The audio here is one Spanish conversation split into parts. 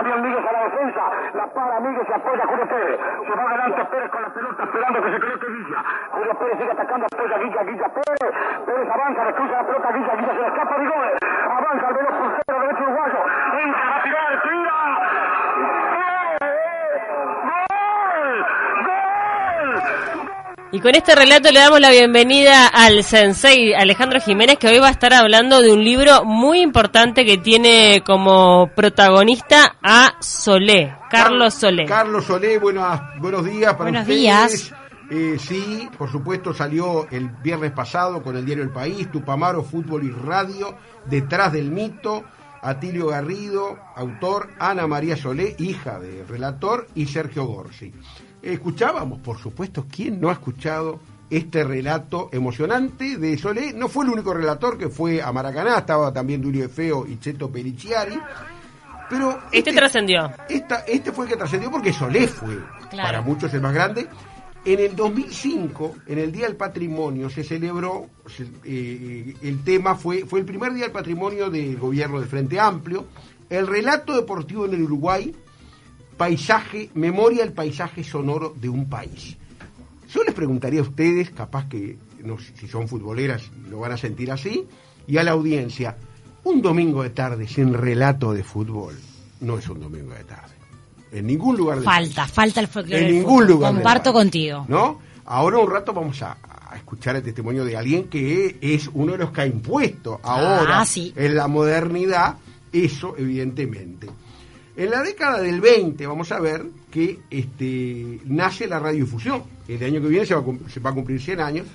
También Míguez a la defensa. La para Míguez se apoya Julio Pérez. Se va adelante Pérez con la pelota esperando que se coloque Villa. Julio Pérez sigue atacando, apoya Guilla, Guilla Pérez. Pérez avanza, cruza la pelota a Guilla, Guilla se le escapa de goles. Avanza el veloz puntero derecho uruguayo. Entra a tirar, Y con este relato le damos la bienvenida al sensei Alejandro Jiménez, que hoy va a estar hablando de un libro muy importante que tiene como protagonista a Solé, Carlos Solé. Carlos Solé, buenas, buenos días para Buenos ustedes. días. Eh, sí, por supuesto salió el viernes pasado con el diario El País, Tupamaro, Fútbol y Radio, Detrás del Mito, Atilio Garrido, autor, Ana María Solé, hija del relator, y Sergio Gorsi. Escuchábamos, por supuesto, ¿quién no ha escuchado este relato emocionante de Solé? No fue el único relator que fue a Maracaná, estaba también Dulio Feo y Cheto Periciari. Pero Este trascendió. esta- este fue el que trascendió porque Solé fue, Claro. para muchos, el más grande. En el 2005, en el Día del Patrimonio, se celebró, eh, el tema fue, fue el primer Día del Patrimonio del gobierno del Frente Amplio, el relato deportivo en el Uruguay, paisaje, memoria del paisaje sonoro de un país. Yo les preguntaría a ustedes, capaz que no si son futboleras lo van a sentir así, y a la audiencia, un domingo de tarde sin relato de fútbol no es un domingo de tarde. En ningún lugar del Falta, país. falta el folclore. En del ningún fútbol. lugar. Comparto contigo. ¿No? Ahora un rato vamos a, a escuchar el testimonio de alguien que es uno de los que ha impuesto ahora Ah, sí. en la modernidad eso, evidentemente. En la década del 20 vamos a ver que este, nace la radiodifusión. El año que viene se va, a, cum- se va a cumplir 100 años.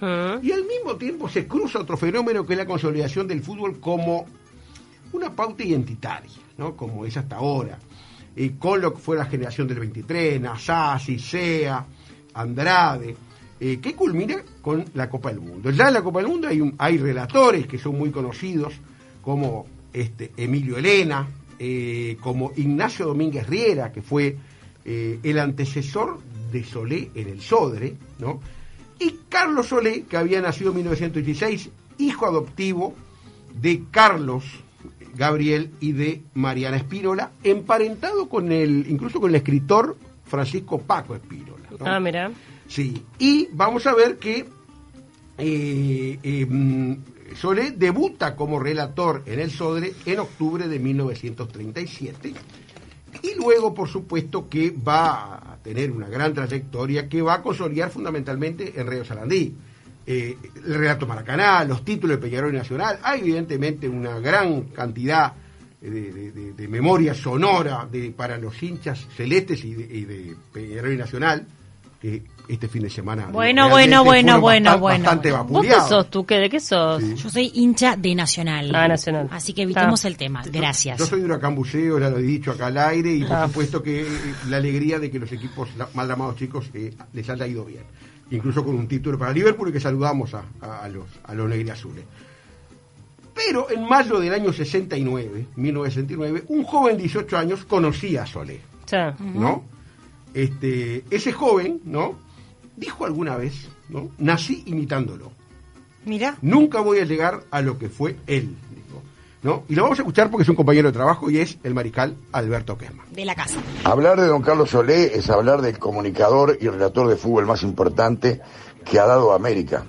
Y al mismo tiempo se cruza otro fenómeno que es la consolidación del fútbol como una pauta identitaria, ¿no? como es hasta ahora. Y con lo que fue la generación del 23, Nasasi, Sea, Andrade, eh, que culmina con la Copa del Mundo. Ya en la Copa del Mundo hay, un- hay relatores que son muy conocidos, como este, Emilio Elena, eh, como Ignacio Domínguez Riera, que fue eh, el antecesor de Solé en el Sodre, ¿no? y Carlos Solé, que había nacido en 1916, hijo adoptivo de Carlos Gabriel y de Mariana Espínola, emparentado con el, incluso con el escritor Francisco Paco Espínola. ¿no? Ah, mira. Sí, y vamos a ver que eh, eh, mm, Solé debuta como relator en el Sodre en octubre de 1937 y luego, por supuesto, que va a tener una gran trayectoria que va a consolidar fundamentalmente en Radio Salandí. Eh, el relato Maracaná, los títulos de Peñarol Nacional, hay evidentemente una gran cantidad de, memoria sonora para los hinchas celestes y de, y de Peñarol y Nacional, este fin de semana... Bueno, bueno, bueno, bueno, bueno, Bastante bueno. ¿Vos qué sos tú? ¿Qué, ¿De qué sos? Yo soy hincha de Nacional. Ah, Nacional. Así que evitemos Ah. el tema. Gracias. Yo soy de Huracán Buceo, ya lo he dicho acá al aire, y por Ah. supuesto que eh, la alegría de que los equipos la- mal llamados chicos eh, les haya ido bien. Incluso con un título para Liverpool y que saludamos a, a- a los, a los negriazules. Pero en mayo del año 69, 1969, un joven de 18 años conocía a Solé, Ya. ¿no? Este, ese joven, ¿no? Dijo alguna vez, ¿no? Nací imitándolo. Mira. Nunca voy a llegar a lo que fue él, dijo, ¿no? Y lo vamos a escuchar porque es un compañero de trabajo y es el mariscal Alberto Quesma. De la casa. Hablar de don Carlos Solé es hablar del comunicador y relator de fútbol más importante que ha dado América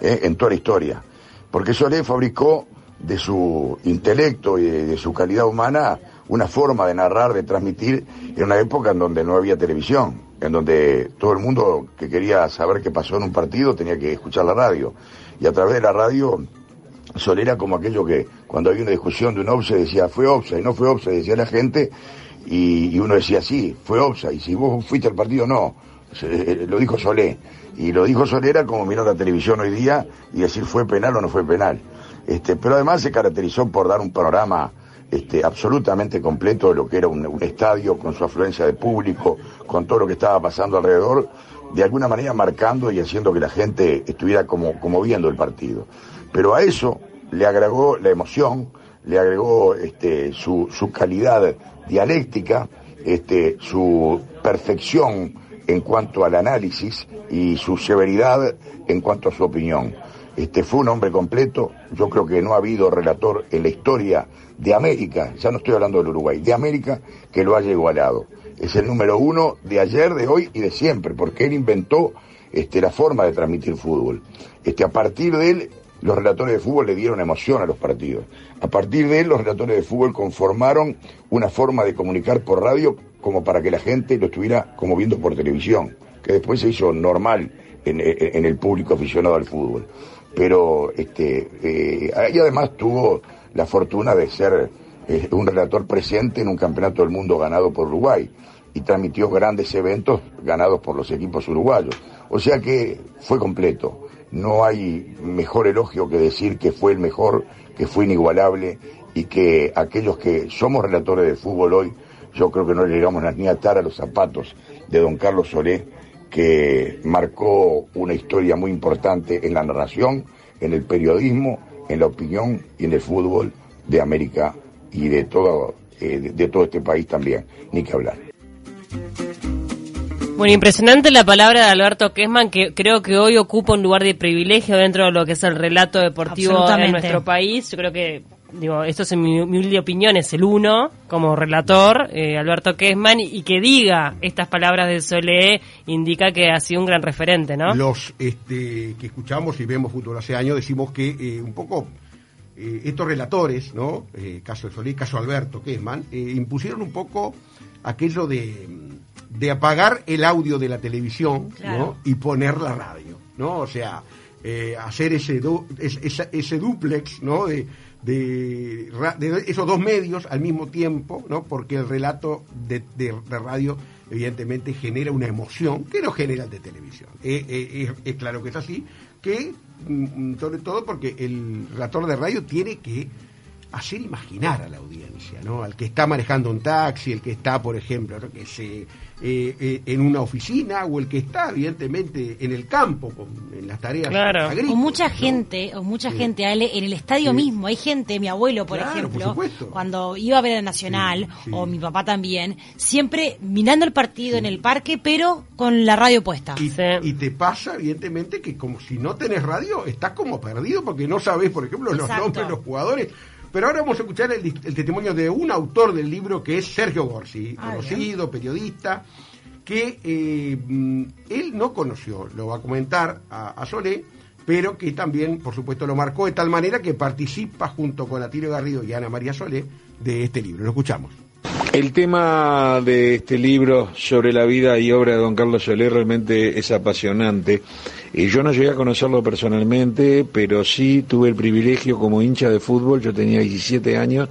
¿eh? en toda la historia. Porque Solé fabricó de su intelecto y de, de su calidad humana una forma de narrar, de transmitir en una época en donde no había televisión, en donde todo el mundo que quería saber qué pasó en un partido tenía que escuchar la radio. Y a través de la radio Solé era como aquello que cuando había una discusión de un offside decía fue offside, no fue offside, decía la gente y, uno decía sí, fue offside, y si vos fuiste al partido no, Se- lo dijo Solé. Y lo dijo Solé era como mirar la televisión hoy día y decir fue penal o no fue penal. Este, pero además se caracterizó por dar un panorama este, absolutamente completo de lo que era un, estadio con su afluencia de público, con todo lo que estaba pasando alrededor, de alguna manera marcando y haciendo que la gente estuviera como, como viendo el partido. Pero a eso le agregó la emoción, le agregó este, su, su calidad dialéctica, este, su perfección en cuanto al análisis y su severidad en cuanto a su opinión. Este fue un hombre completo, yo creo que no ha habido relator en la historia de América, ya no estoy hablando del Uruguay, de América que lo haya igualado. Es el número uno de ayer, de hoy y de siempre, porque él inventó este, la forma de transmitir fútbol. Este, a partir de él, los relatores de fútbol le dieron emoción a los partidos. A partir de él, los relatores de fútbol conformaron una forma de comunicar por radio como para que la gente lo estuviera como viendo por televisión, que después se hizo normal en, en el público aficionado al fútbol. Pero este, eh, y además tuvo la fortuna de ser eh, un relator presente en un campeonato del mundo ganado por Uruguay y transmitió grandes eventos ganados por los equipos uruguayos. O sea que fue completo. No hay mejor elogio que decir que fue el mejor, que fue inigualable y que aquellos que somos relatores de fútbol hoy, yo creo que no le llegamos ni a atar a los zapatos de don Carlos Solé, que marcó una historia muy importante en la narración, en el periodismo, en la opinión y en el fútbol de América y de todo, eh, de, de todo este país también, ni que hablar. Bueno, impresionante la palabra de Alberto Kessman, que creo que hoy ocupa un lugar de privilegio dentro de lo que es el relato deportivo en nuestro país. Yo creo que, digo, esto es en mi humilde opinión, es el uno como relator, eh, Alberto Kessman, y que diga estas palabras de Solé indica que ha sido un gran referente, ¿no? Los este, que escuchamos y vemos fútbol hace años decimos que eh, un poco eh, estos relatores, ¿no? Eh, caso de Solís, caso Alberto Kessman, eh, impusieron un poco aquello de, de apagar el audio de la televisión Claro. ¿no? y poner la radio, ¿no? O sea, eh, hacer ese, du- es- esa- ese duplex, ¿no? De, de, esos dos medios al mismo tiempo, ¿no? Porque el relato de, de- radio evidentemente genera una emoción que no genera el de televisión. Eh, eh, es, claro que es así, que mm, sobre todo porque el relator de radio tiene que hacer imaginar a la audiencia, ¿no? Al que está manejando un taxi, el que está, por ejemplo, ¿no? que se, eh, eh, en una oficina o el que está, evidentemente, en el campo, con, en las tareas Claro. agrícolas. O mucha ¿no? gente, o mucha Sí. gente, Ale, en el estadio Sí. mismo. Hay gente, mi abuelo, por Claro, ejemplo, cuando iba a ver a Nacional, Sí, sí. o mi papá también, siempre mirando el partido en el parque, pero con la radio puesta. Y, Sí. y te pasa, evidentemente, que como si no tenés radio, estás como perdido porque no sabes, por ejemplo, los Exacto. nombres de los jugadores. Pero ahora vamos a escuchar el, el testimonio de un autor del libro que es Sergio Gorsi, Ah, conocido, periodista, que eh, mm, él no conoció, lo va a comentar a, a Solé, pero que también, por supuesto, lo marcó de tal manera que participa junto con Atilio Garrido y Ana María Solé de este libro. Lo escuchamos. El tema de este libro sobre la vida y obra de don Carlos Soler realmente es apasionante. Y yo no llegué a conocerlo personalmente, pero sí tuve el privilegio como hincha de fútbol, yo tenía 17 años,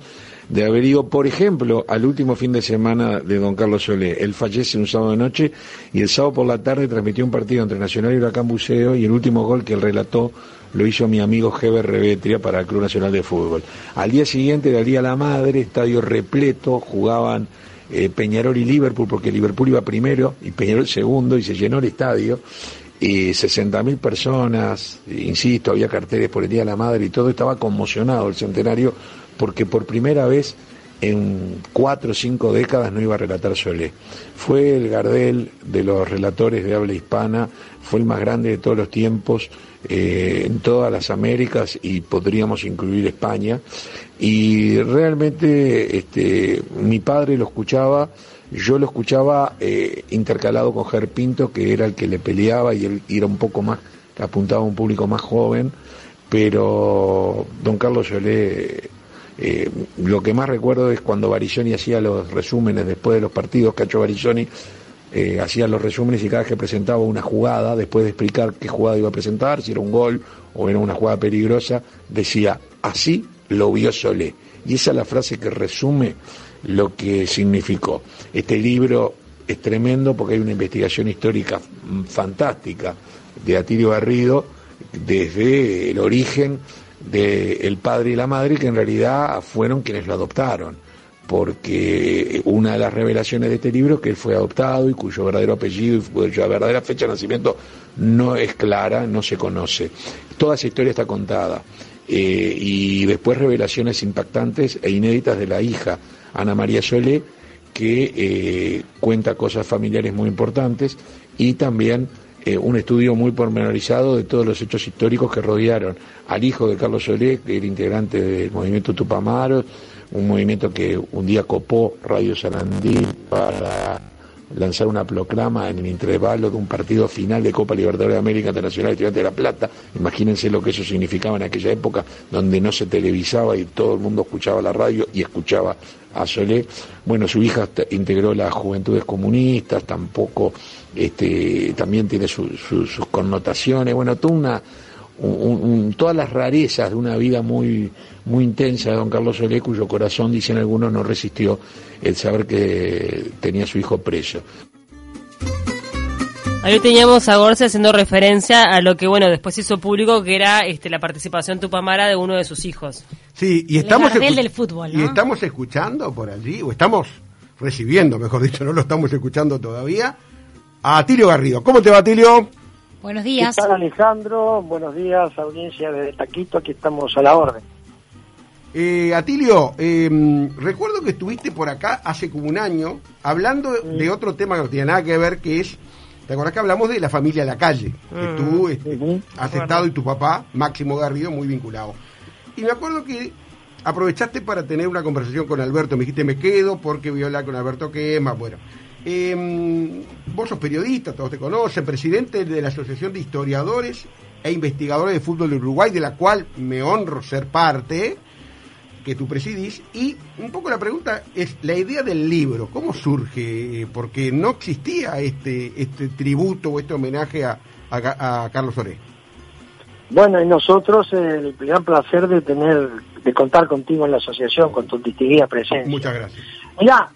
de haber ido, por ejemplo, al último fin de semana de don Carlos Solé. Él fallece un sábado de noche y el sábado por la tarde transmitió un partido entre Nacional y Huracán Buceo y el último gol que él relató lo hizo mi amigo Heber Revetria para el Club Nacional de Fútbol. Al día siguiente, del Día la Madre, estadio repleto, jugaban eh, Peñarol y Liverpool, porque Liverpool iba primero y Peñarol segundo, y se llenó el estadio. Y 60.000 personas, insisto, había carteles por el Día de la Madre y todo, estaba conmocionado el centenario, porque por primera vez en cuatro o cinco décadas no iba a relatar Solé. Fue el Gardel de los relatores de habla hispana, fue el más grande de todos los tiempos eh, en todas las Américas y podríamos incluir España. Y realmente este, mi padre lo escuchaba, yo lo escuchaba eh, intercalado con Ger Pinto, que era el que le peleaba y él era un poco más, apuntaba a un público más joven, pero don Carlos Solé eh, lo que más recuerdo es cuando Barizoni hacía los resúmenes después de los partidos, Cacho Barizoni eh, hacía los resúmenes y cada vez que presentaba una jugada, después de explicar qué jugada iba a presentar, si era un gol o era una jugada peligrosa, decía, así lo vio Solé. Y esa es la frase que resume lo que significó. Este libro es tremendo porque hay una investigación histórica fantástica de Atilio Garrido desde el origen del padre y la madre, que en realidad fueron quienes lo adoptaron porque una de las revelaciones de este libro es que él fue adoptado y cuyo verdadero apellido y cuya verdadera fecha de nacimiento no es clara, no se conoce. Toda esa historia está contada. Eh, y después revelaciones impactantes e inéditas de la hija, Ana María Solé, que eh, cuenta cosas familiares muy importantes y también eh, un estudio muy pormenorizado de todos los hechos históricos que rodearon al hijo de Carlos Solé, que era integrante del movimiento Tupamaros, un movimiento que un día copó Radio Sarandí para lanzar una proclama en el intervalo de un partido final de Copa Libertadores de América Internacional Estudiantes de La Plata. Imagínense lo que eso significaba en aquella época donde no se televisaba y todo el mundo escuchaba la radio y escuchaba a Solé. Bueno, su hija integró las Juventudes Comunistas, tampoco, este, también tiene sus connotaciones. Bueno, toda una todas las rarezas de una vida muy, muy intensa de don Carlos Solé, cuyo corazón, dicen algunos, no resistió el saber que tenía su hijo preso. Ahí teníamos a Gorce haciendo referencia a lo que, bueno, después hizo público, que era este, la participación tupamara de uno de sus hijos. Sí, y estamos, del fútbol, y estamos escuchando por allí, o estamos recibiendo, mejor dicho, no lo estamos escuchando todavía, a Atilio Garrido. ¿Cómo te va, Atilio? Buenos días. ¿Qué tal, Alejandro? Buenos días, audiencia de Taquito, aquí estamos a la orden. Eh, Atilio, em, recuerdo que estuviste por acá hace como un año hablando de otro tema que no tiene nada que ver, que es, ¿te acuerdas que hablamos de la familia de la calle? Que mm. tú este, has estado y tu papá, Máximo Garrido, muy vinculado. Y me acuerdo que aprovechaste para tener una conversación con Alberto, me dijiste me quedo porque voy a hablar con Alberto Quema, bueno. Eh, vos sos periodista, todos te conocen, presidente de la Asociación de Historiadores e Investigadores de Fútbol de Uruguay, de la cual me honro ser parte, que tú presidís. Y un poco la pregunta es la idea del libro, ¿cómo surge? Porque no existía este, este tributo o este homenaje a, a, Carlos Oré. Bueno, y nosotros el gran placer de tener, de contar contigo en la asociación, con tu distinguida presencia. Muchas gracias. Mira,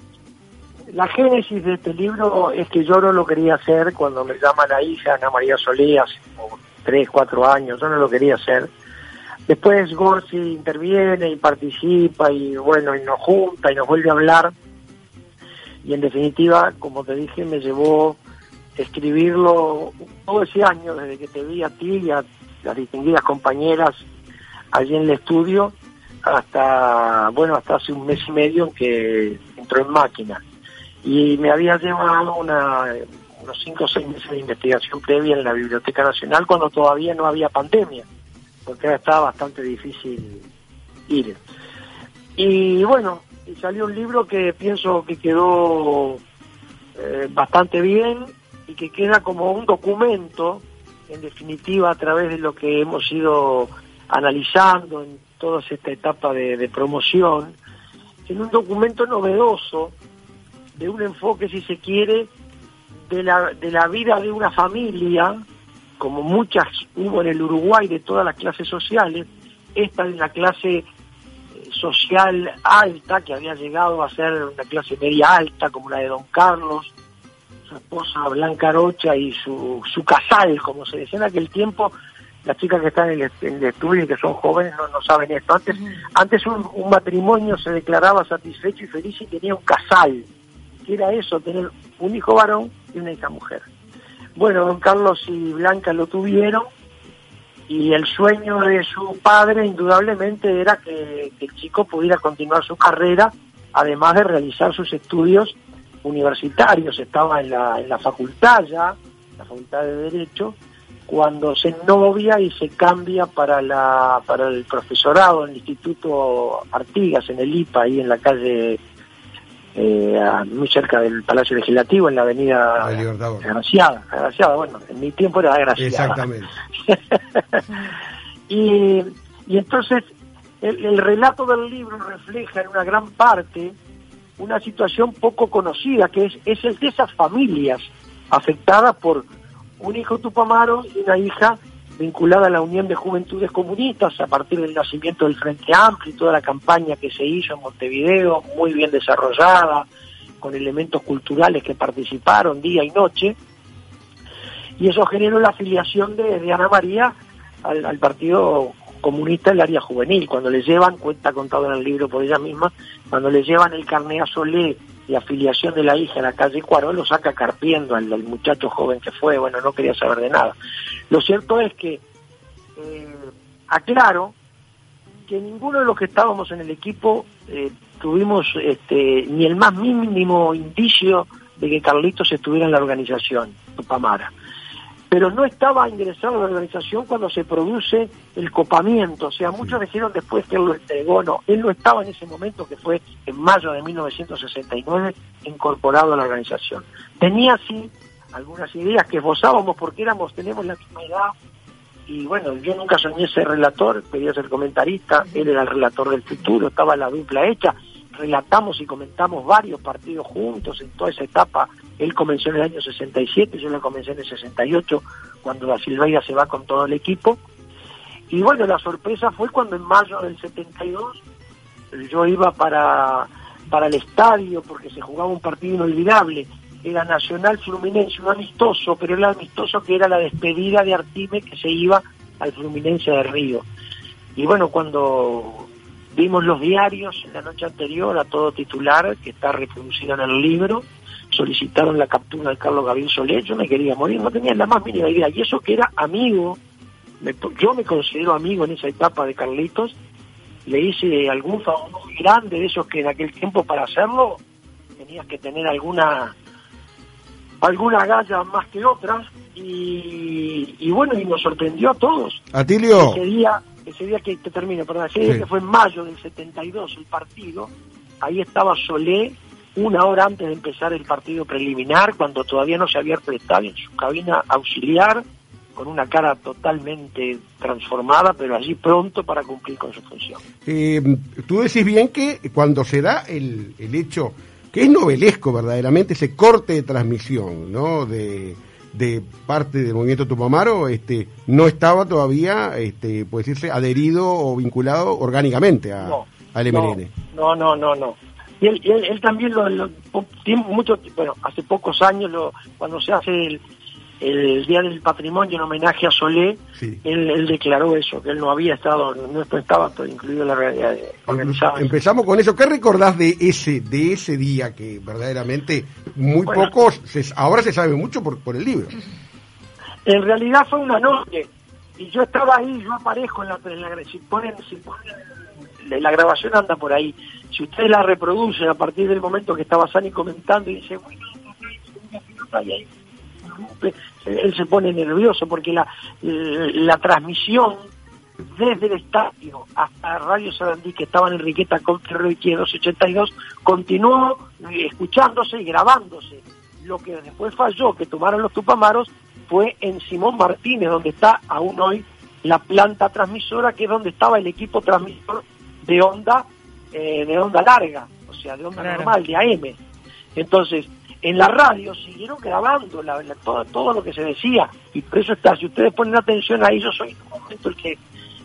la génesis de este libro es que yo no lo quería hacer cuando me llama la hija Ana María Solé hace como 3, 4 años, yo no lo quería hacer. Después Gorsi interviene y participa y bueno, y nos junta y nos vuelve a hablar. Y en definitiva, como te dije, me llevó escribirlo todo ese año, desde que te vi a ti y a las distinguidas compañeras allí en el estudio, hasta, bueno, hasta hace un mes y medio en que entró en máquina y me había llevado una, unos cinco o seis meses de investigación previa en la Biblioteca Nacional cuando todavía no había pandemia, porque ahora estaba bastante difícil ir. Y bueno, y salió un libro que pienso que quedó eh, bastante bien y que queda como un documento, en definitiva, a través de lo que hemos ido analizando en toda esta etapa de promoción, en un documento novedoso de un enfoque, si se quiere, de la, de la vida de una familia, como muchas hubo en el Uruguay de todas las clases sociales, esta es la clase eh, social alta, que había llegado a ser una clase media alta, como la de Don Carlos, su esposa Blanca Rocha y su, su casal, como se decía en aquel tiempo, las chicas que están en el, estudio y que son jóvenes no, no saben esto. Antes, antes un, un, matrimonio se declaraba satisfecho y feliz y tenía un casal era eso, tener un hijo varón y una hija mujer. Bueno, don Carlos y Blanca lo tuvieron y el sueño de su padre indudablemente era que, el chico pudiera continuar su carrera, además de realizar sus estudios universitarios. Estaba en la, en la facultad ya, la facultad de Derecho, cuando se novia y se cambia para la para el profesorado en el Instituto Artigas, en el IPA, ahí en la calle eh, muy cerca del Palacio Legislativo, en la avenida Agraciada, Agraciada, bueno, en mi tiempo era Agraciada. Exactamente. y, y entonces el, relato del libro refleja en una gran parte una situación poco conocida, que es, es el de esas familias afectadas por un hijo tupamaro y una hija vinculada a la Unión de Juventudes Comunistas a partir del nacimiento del Frente Amplio y toda la campaña que se hizo en Montevideo, muy bien desarrollada, con elementos culturales que participaron día y noche, y eso generó la afiliación de, Ana María al, Partido comunista el área juvenil. Cuando le llevan, cuenta contado en el libro por ella misma, cuando le llevan el carné a Solé de afiliación de la hija en la calle Cuarón, lo saca carpiendo al, al muchacho joven que fue, bueno, no quería saber de nada. Lo cierto es que, eh, aclaro, que ninguno de los que estábamos en el equipo eh, tuvimos este, ni el más mínimo indicio de que Carlitos estuviera en la organización, Tupamara pero no estaba ingresado a la organización cuando se produce el copamiento. O sea, muchos dijeron después que él lo entregó. No, él no estaba en ese momento, que fue en mayo de 1969, incorporado a la organización. Tenía, sí, algunas ideas que esbozábamos porque éramos, tenemos la misma edad. Y bueno, yo nunca soñé ser relator, quería ser comentarista, él era el relator del futuro, estaba la dupla hecha relatamos y comentamos varios partidos juntos en toda esa etapa. Él comenzó en el año 67, yo lo comencé en el 68, cuando la Silveira se va con todo el equipo. Y bueno, la sorpresa fue cuando en mayo del 72 yo iba para, para el estadio porque se jugaba un partido inolvidable. Era Nacional Fluminense, un amistoso, pero era amistoso que era la despedida de Artime que se iba al Fluminense de Río. Y bueno, cuando Vimos los diarios en la noche anterior a todo titular, que está reproducido en el libro, solicitaron la captura de Carlos Gabriel Solé, yo me quería morir, no tenía la más mínima idea, y eso que era amigo, yo me considero amigo en esa etapa de Carlitos, le hice algún favor grande de esos que en aquel tiempo para hacerlo tenías que tener alguna alguna galla más que otras. Y, y bueno y nos sorprendió a todos. Atilio. Ese día ese día que te termino, perdón, ese día que fue en mayo del 72 el partido, ahí estaba Solé una hora antes de empezar el partido preliminar, cuando todavía no se había abierto el estadio, en su cabina auxiliar, con una cara totalmente transformada, pero allí pronto para cumplir con su función. Eh, tú decís bien que cuando se da el, el hecho, que es novelesco verdaderamente, ese corte de transmisión, ¿no? De, de parte del movimiento Tupamaro este, no estaba todavía, este, puede decirse, adherido o vinculado orgánicamente a, al MLN. No, no, no, no. Y él, él, también lo, tiene mucho, bueno, hace pocos años, lo, cuando se hace el, el Día del Patrimonio en homenaje a Solé, él, declaró eso, que él no había estado, no estaba todo incluido en la realidad organizada. Empezamos con eso. ¿Qué recordás de ese de ese día que verdaderamente muy pocos, ahora se sabe mucho por, por el libro? En realidad fue una noche y yo estaba ahí, yo aparezco en la, en la si ponen, si ponen la grabación anda por ahí. Si ustedes la reproducen a partir del momento que estaba Sani comentando y dice, bueno, ahí él se pone nervioso porque la, la transmisión desde el estadio hasta Radio Sarandí, que estaba en Enriqueta con y 282, continuó escuchándose y grabándose. Lo que después falló, que tomaron los Tupamaros, fue en Simón Martínez, donde está aún hoy la planta transmisora, que es donde estaba el equipo transmisor de onda, eh, de onda larga, o sea, de onda normal, de AM. Entonces, en la radio siguieron grabando la, todo, todo lo que se decía. Y por eso está si ustedes ponen atención ahí yo soy en un momento el que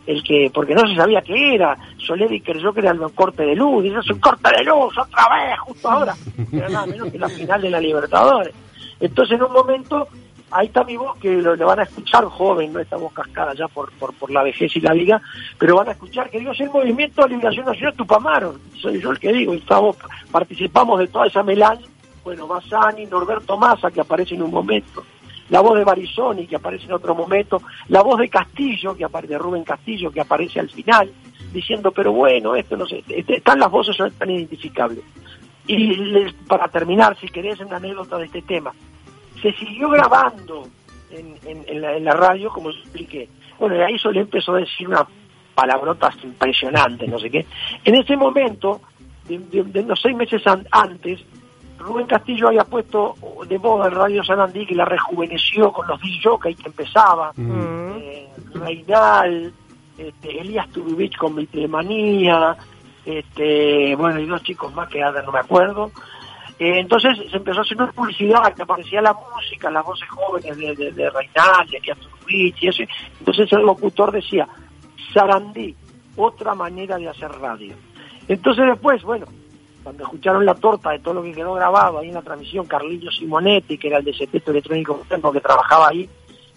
el que porque no se sabía qué era. Soleri creyó que era el corte de luz y eso es un corte de luz otra vez justo ahora. Era nada menos que la final de la Libertadores. Entonces en un momento ahí está mi voz que lo, van a escuchar joven no estamos cascada ya por, por, por la vejez y la liga pero van a escuchar que digo es el movimiento de liberación nacional Tupamaro soy yo el que digo estamos participamos de toda esa melange bueno, Bassani, Norberto Massa, que aparece en un momento, la voz de Barizoni, que aparece en otro momento, la voz de Castillo, que aparece, de Rubén Castillo, que aparece al final, diciendo, pero bueno, esto no sé, este, están las voces son tan identificables. Y para terminar, si querés una anécdota de este tema, se siguió grabando en, la, radio, como expliqué. Bueno, y ahí le empezó a decir una palabrotas impresionante, no sé qué. En ese momento, de, unos seis meses antes, Rubén Castillo había puesto de moda el Radio Sanandí que la rejuveneció con los DJ que empezaba, mm. eh, Reinal, este, Elías Turubich con Mitlemanía, este, bueno, y dos chicos más que ahora no me acuerdo. Eh, entonces se empezó a hacer una publicidad que aparecía la música, las voces jóvenes de, de, de Reinal, de Elías Turubich y eso. Entonces el locutor decía, Sarandí, otra manera de hacer radio. Entonces después, bueno, cuando escucharon la torta de todo lo que quedó grabado ahí en la transmisión, Carlillo Simonetti, que era el de Cepeto Electrónico que trabajaba ahí,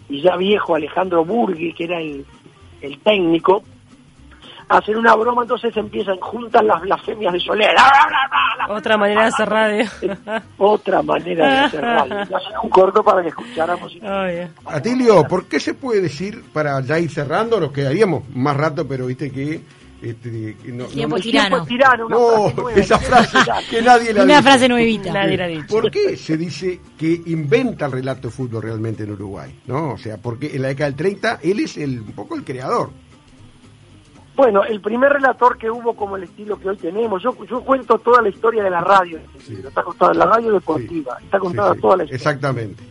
y ya viejo Alejandro Burgui, que era el, técnico, hacen una broma, entonces empiezan, juntan las blasfemias de Soler. Otra manera de hacer radio. Otra manera de hacer radio. Hacen un corto para que escucháramos. Atilio, ¿por qué se puede decir, para ya ir cerrando, nos quedaríamos más rato, pero viste que... Este, no, Tiempo no- tirano. tirano, una No, frase nueva, esa frase que nadie la Una dice. frase nuevita. Nadie la ha dicho. ¿Por qué se dice que inventa el relato de fútbol realmente en Uruguay? ¿No? O sea, porque en la década del 30 él es el, un poco el creador. Bueno, el primer relator que hubo como el estilo que hoy tenemos, yo, yo cuento toda la historia de la radio, está contada la radio deportiva, está contada Sí, sí, toda la historia. Exactamente.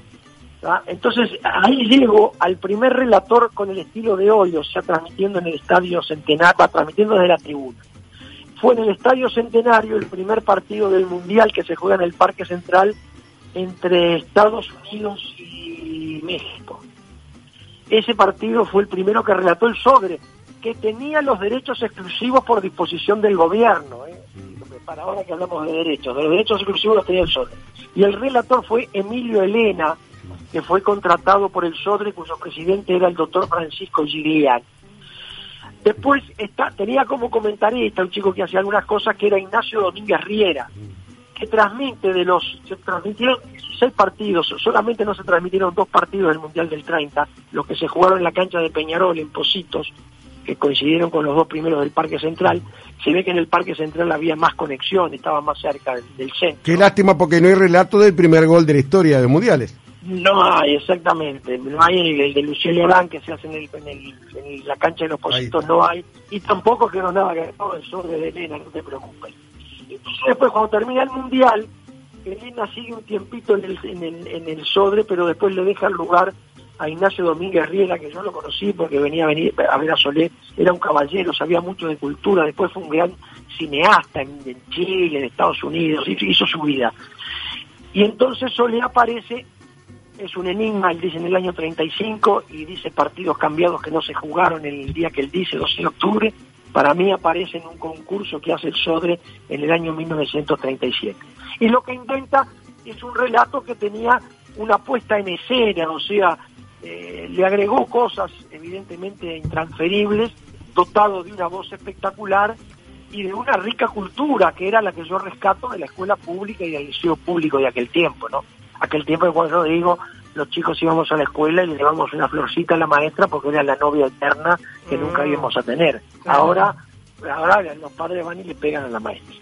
¿Tá? Entonces ahí llego al primer relator con el estilo de hoy, o sea, transmitiendo en el Estadio Centenario, transmitiendo desde la tribuna. Fue en el Estadio Centenario el primer partido del Mundial que se juega en el Parque Central entre Estados Unidos y México. Ese partido fue el primero que relató el Sodre, que tenía los derechos exclusivos por disposición del gobierno. ¿eh? Para ahora que hablamos de derechos, de los derechos exclusivos los tenía el Sodre. Y el relator fue Emilio Elena, que fue contratado por el Sodre, cuyo presidente era el doctor Francisco Girian. Después está, tenía como comentarista un chico que hacía algunas cosas que era Ignacio Domínguez Riera, que transmite de los, se transmitieron seis partidos, solamente no se transmitieron dos partidos del Mundial del 30, los que se jugaron en la cancha de Peñarol, en Positos, que coincidieron con los dos primeros del Parque Central. Se ve que en el Parque Central había más conexión, estaba más cerca del centro. Qué lástima porque no hay relato del primer gol de la historia de mundiales. No hay, exactamente. No hay el, el de Luciano Orán que se hace en, el, en, el- en la cancha de los Positos, no hay. Y tampoco quedó nada que todo el sur de Elena, no te preocupes. Entonces después cuando termina el Mundial, Elena sigue un tiempito en el, en el, en el Sodre, pero después le deja el lugar a Ignacio Domínguez Riera, que yo lo conocí porque venía a venir a ver a Solé, era un caballero, sabía mucho de cultura, después fue un gran cineasta en, en Chile, en Estados Unidos, hizo su vida. Y entonces Solé aparece, es un enigma, él dice en el año 35, y dice partidos cambiados que no se jugaron el día que él dice, 12 de octubre, para mí aparece en un concurso que hace el Sodre en el año 1937. Y lo que inventa es un relato que tenía una puesta en escena, o sea, eh, le agregó cosas evidentemente intransferibles, dotado de una voz espectacular y de una rica cultura, que era la que yo rescato de la escuela pública y del liceo público de aquel tiempo, ¿no? Aquel tiempo que cuando yo digo, los chicos íbamos a la escuela y le llevamos una florcita a la maestra porque era la novia eterna que nunca íbamos a tener. Ahora, ahora los padres van y le pegan a la maestra.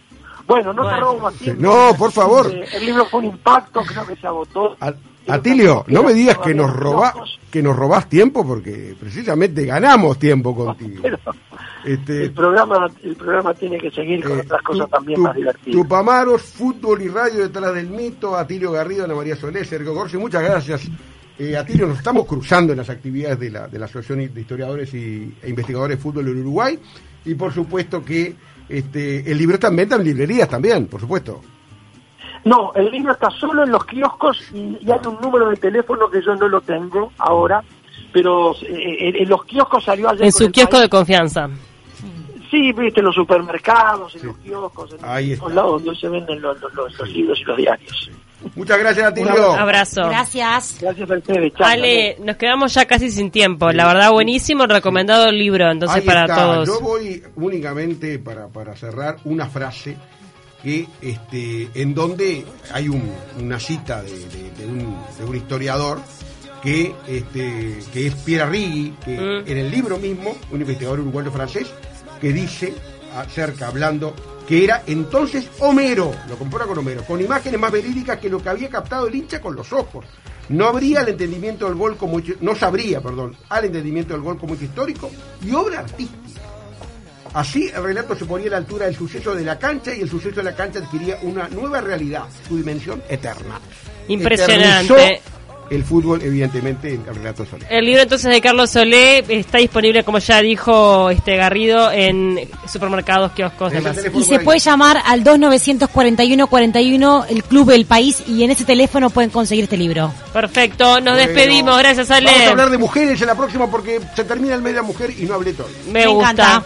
Bueno, no te robo más tiempo. No, por favor. Eh, el libro fue un impacto, creo que se agotó. Atilio, no me digas que nos roba que nos robás tiempo porque precisamente ganamos tiempo contigo. Este, El programa, el programa tiene que seguir con otras cosas también más divertidas. Tupamaros, fútbol y radio detrás del mito, Atilio Garrido, Ana María Solé, Sergio Gorsi, muchas gracias. Eh, Atilio, nos estamos cruzando en las actividades de la, de la Asociación de Historiadores y, e Investigadores de Fútbol en Uruguay y por supuesto que este, el libro está en venta en librerías también, por supuesto. No, el libro está solo en los kioscos y, y hay un número de teléfono que yo no lo tengo ahora, pero eh, en, en los kioscos salió ayer. En su el kiosco país. de confianza. Sí, viste, en los supermercados, en los kioscos, en Ahí todos lados donde se venden los, los- los- los libros y los diarios. Muchas gracias, Atilio. Un abrazo. Gracias. Gracias a ustedes, chao. Ale, nos quedamos ya casi sin tiempo. La verdad, buenísimo, recomendado el libro, entonces Ahí para está. todos. Yo voy únicamente para, para cerrar una frase que este en donde hay un- una cita de, de- de un, de un historiador que este que es Pierre Rigui, que Mm. en el libro mismo, un investigador uruguayo francés, que dice acerca hablando que era entonces Homero, lo compara con Homero, con imágenes más verídicas que lo que había captado el hincha con los ojos. No habría el entendimiento del gol como no sabría, perdón, al entendimiento del gol como hecho histórico y obra artística. Así el relato se ponía a la altura del suceso de la cancha y el suceso de la cancha adquiría una nueva realidad, su dimensión eterna. Impresionante. Eternizó El fútbol, evidentemente, en el relato Soler. El libro entonces de Carlos Solé está disponible, como ya dijo este Garrido, en supermercados, kioscos, demás. Y se puede llamar al 2941-41, el Club del País, y en ese teléfono pueden conseguir este libro. Perfecto, nos Bueno, despedimos, gracias Ale. Vamos a hablar de mujeres en la próxima porque se termina el mes de la mujer y no hablé todo. Me, Me gusta. encanta.